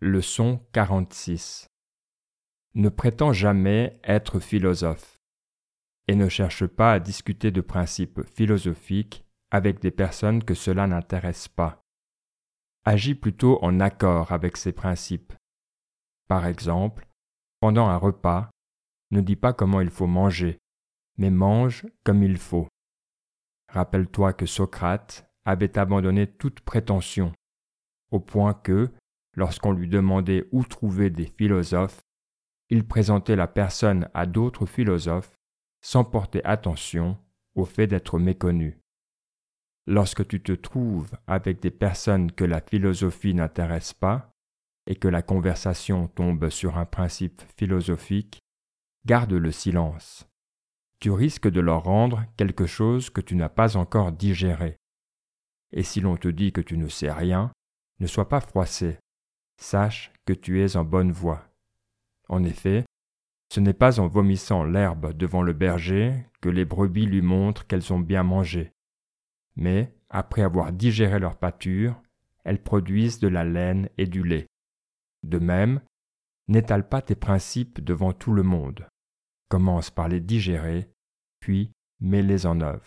Leçon 46 Ne prétends jamais être philosophe et ne cherche pas à discuter de principes philosophiques avec des personnes que cela n'intéresse pas. Agis plutôt en accord avec ces principes. Par exemple, pendant un repas, ne dis pas comment il faut manger, mais mange comme il faut. Rappelle-toi que Socrate avait abandonné toute prétention, au point que, lorsqu'on lui demandait où trouver des philosophes, il présentait la personne à d'autres philosophes sans porter attention au fait d'être méconnu. Lorsque tu te trouves avec des personnes que la philosophie n'intéresse pas, et que la conversation tombe sur un principe philosophique, garde le silence. Tu risques de leur rendre quelque chose que tu n'as pas encore digéré. Et si l'on te dit que tu ne sais rien, ne sois pas froissé sache que tu es en bonne voie. En effet, ce n'est pas en vomissant l'herbe devant le berger que les brebis lui montrent qu'elles ont bien mangé, mais, après avoir digéré leur pâture, elles produisent de la laine et du lait. De même, n'étale pas tes principes devant tout le monde. Commence par les digérer, puis mets-les en œuvre.